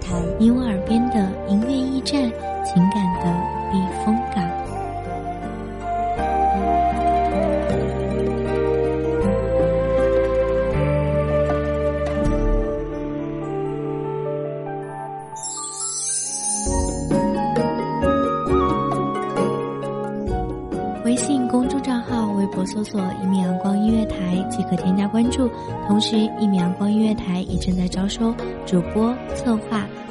台，你我耳边的音乐驿站，情感的避风港。微信公众账号、微博搜索“一米阳光音乐台”即可添加关注。同时，一米阳光音乐台也正在招收主播、策划、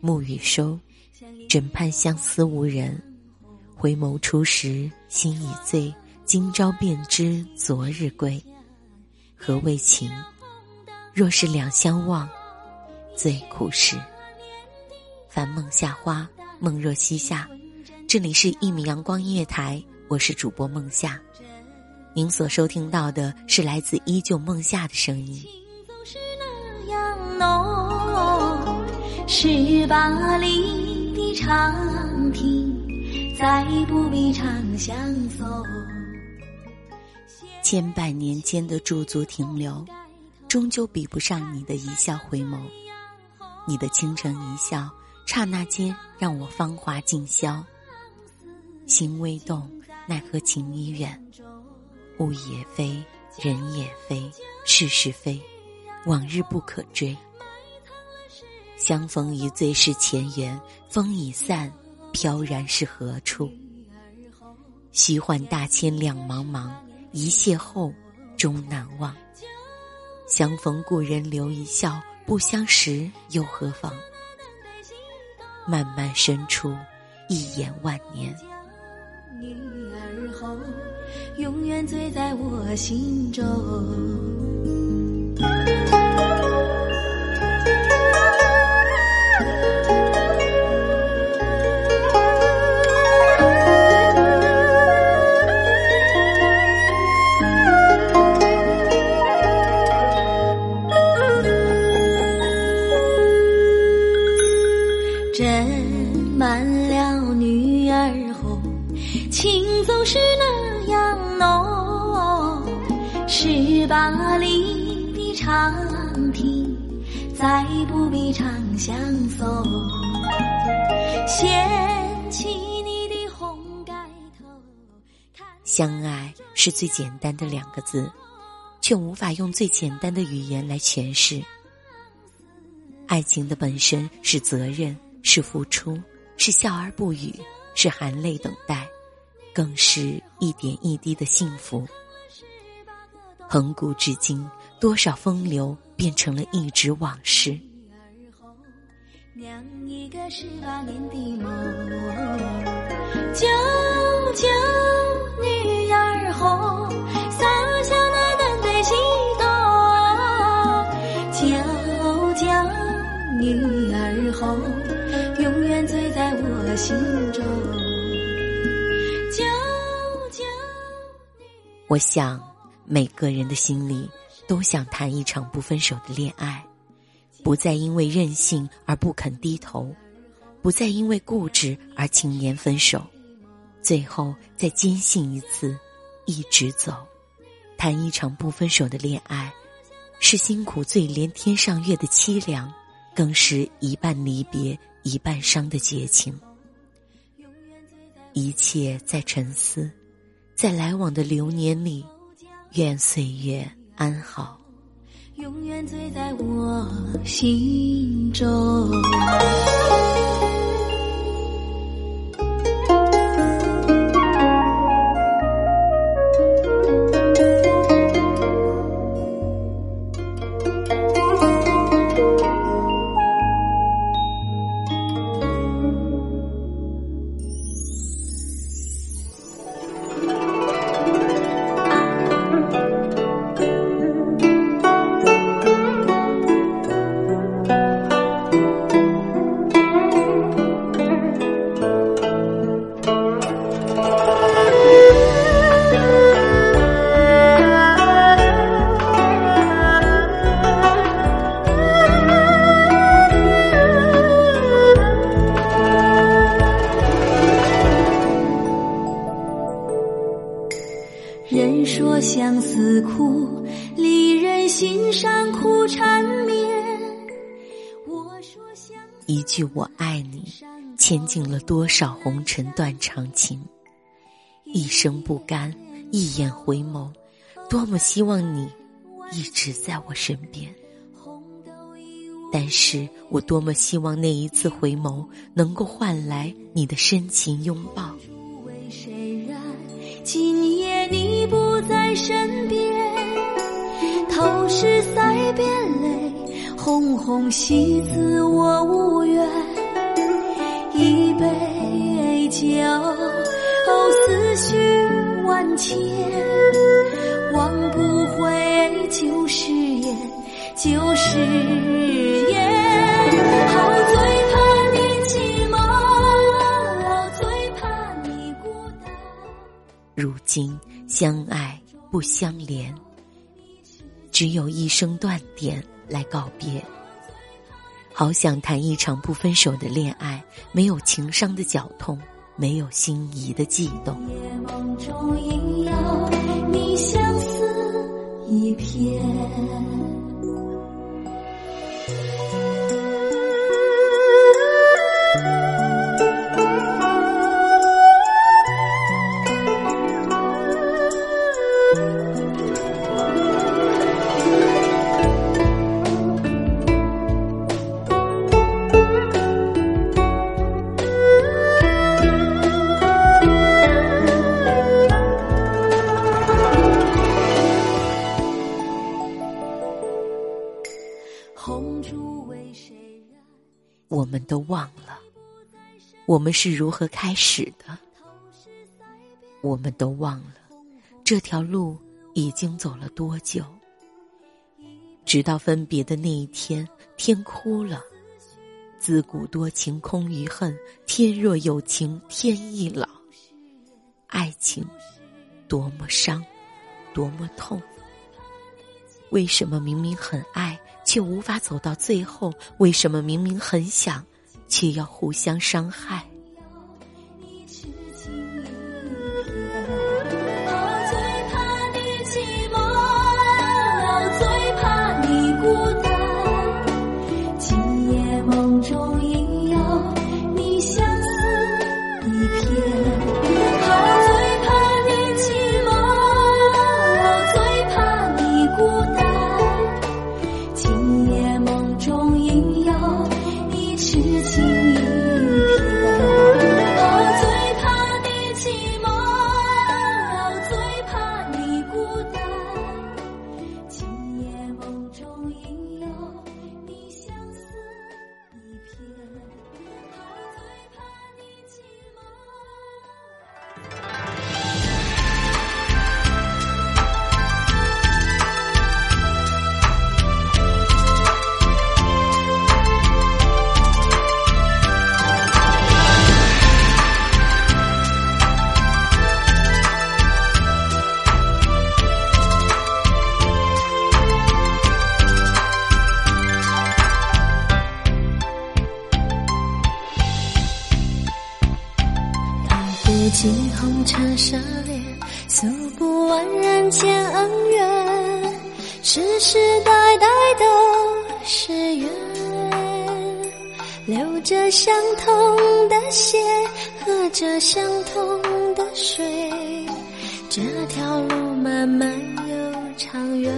暮雨收，枕畔相思无人。回眸初时心已醉，今朝便知昨日归。何为情？若是两相望，最苦时。凡梦夏花，梦若西夏。这里是一米阳光音乐台，我是主播梦夏。您所收听到的是来自依旧梦夏的声音。是那样浓，十八里的长亭，再不必长相送。千百年间的驻足停留，终究比不上你的一笑回眸。你的倾城一笑，刹那间让我芳华尽消。心微动，奈何情已远。物也非，人也非，事是非，往日不可追。相逢一醉是前缘，风已散，飘然是何处？虚幻大千两茫茫，一邂逅终难忘。相逢故人留一笑，不相识又何妨？漫漫深处，一眼万年。女儿红，永远醉在我心中。是最简单的两个字，却无法用最简单的语言来诠释。爱情的本身是责任，是付出，是笑而不语，是含泪等待。更是一点一滴的幸福。恒古至今，多少风流变成了一纸往事。酿一个十八年的梦，九九女儿红，洒向那丹对西东。九九女儿。红，永远醉在我心中。我想，每个人的心里都想谈一场不分手的恋爱，不再因为任性而不肯低头，不再因为固执而轻言分手，最后再坚信一次，一直走。谈一场不分手的恋爱，是辛苦最连天上月的凄凉，更是一半离别一半伤的绝情。一切在沉思。在来往的流年里，愿岁月安好，永远醉在我心中。我爱你，牵尽了多少红尘断肠情。一生不甘，一眼回眸，多么希望你一直在我身边。但是我多么希望那一次回眸，能够换来你的深情拥抱。今夜你不在身边，透视腮边，红红喜字我无缘。一杯酒，思绪万千，忘不回旧誓言，旧誓言。好醉怕你寂寞，最怕你孤单。如今相爱不相连，只有一声断点来告别。好想谈一场不分手的恋爱，没有情伤的绞痛，没有心仪的悸动。我们都忘了，我们是如何开始的。我们都忘了，这条路已经走了多久。直到分别的那一天，天哭了。自古多情空余恨，天若有情天亦老。爱情多么伤，多么痛。为什么明明很爱？却无法走到最后，为什么明明很想，却要互相伤害？尽红尘奢恋，诉不完人间恩怨，世世代代都是缘。流着相同的血，喝着相同的水，这条路漫漫又长远。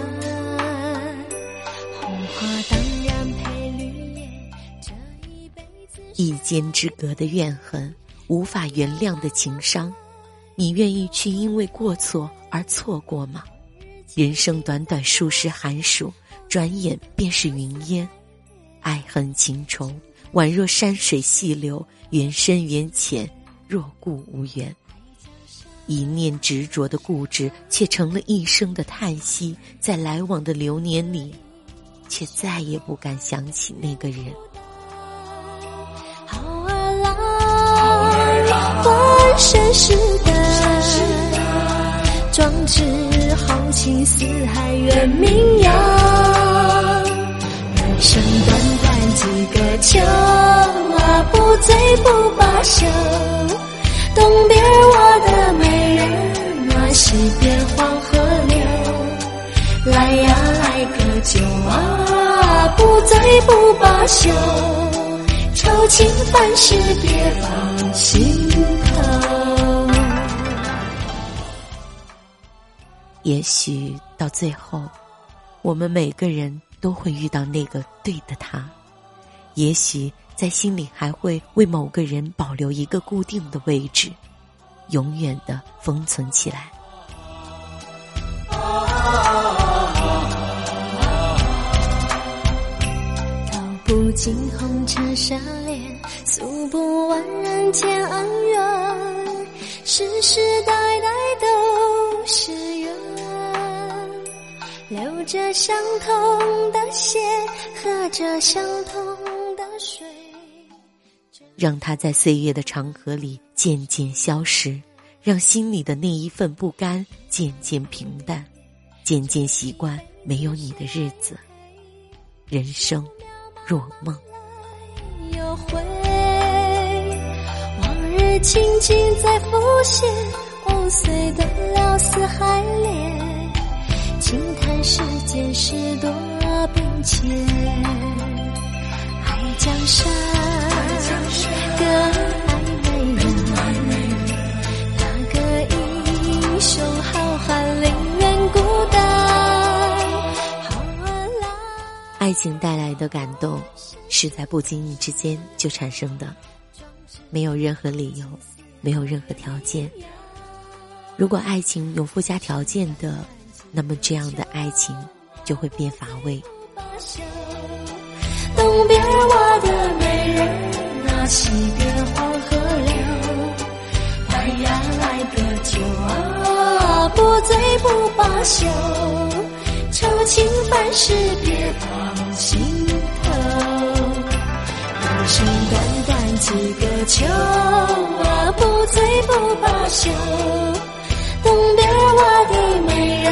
红花当然配绿叶，这一辈子。一间之隔的怨恨。无法原谅的情伤，你愿意去因为过错而错过吗？人生短短数十寒暑，转眼便是云烟。爱恨情仇，宛若山水细流，缘深缘浅，若故无缘。一念执着的固执，却成了一生的叹息。在来往的流年里，却再也不敢想起那个人。盛世的壮志豪情，四海远名扬。人生短短几个秋啊，不醉不罢休。东边我的美人啊，西边黄河流。来呀来个酒啊，不醉不罢休。愁情烦事别放心也许到最后，我们每个人都会遇到那个对的他。也许在心里还会为某个人保留一个固定的位置，永远的封存起来。道不尽红尘善恋，诉不完人间恩怨，世世代代都是。着相同的血，喝着相同的水。让它在岁月的长河里渐渐消失，让心里的那一份不甘渐渐平淡，渐渐习惯没有你的日子。人生。若梦，又回，往日情景在浮现，藕碎断了丝还连，轻叹世间事多变迁，爱江山，更爱美人，那个英雄好汉宁愿孤单。爱情带来的感动，是在不经意之间就产生的，没有任何理由，没有任何条件。如果爱情有附加条件的，那么这样的爱情就会变乏味。东边我的美人啊，西边黄河流，来呀来个酒啊，不醉不罢休。愁情烦事别放心头，人生短短几个秋啊，不醉不罢休。东边我的美人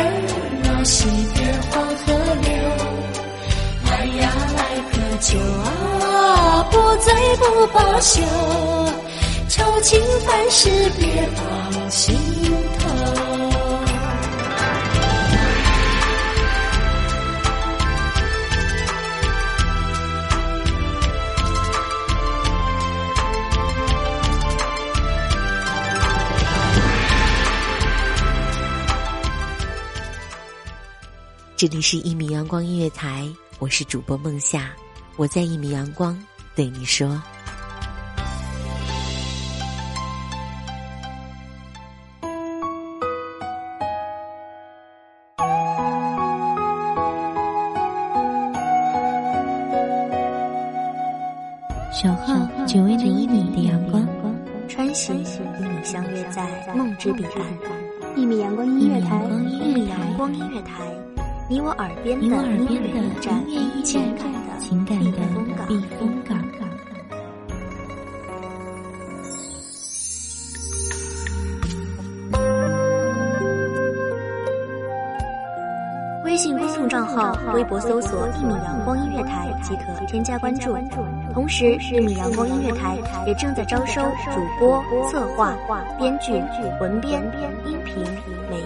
啊，西边黄河流。来呀来个酒啊，不醉不罢休。愁情烦事别放心这里是一米阳光音乐台，我是主播梦夏，我在一米阳光对你说。小号只为那一米的阳光，穿行与你相约在梦之彼岸。一米阳光音乐台，一米阳光音乐台。你我耳边的音乐驿站，情感的情感的避风港。微信公众众账号，微博搜索“一米阳光音乐台”即可添加关注。同时，一米阳光音乐台也正在招收主播、策划、编剧、文编、音频、美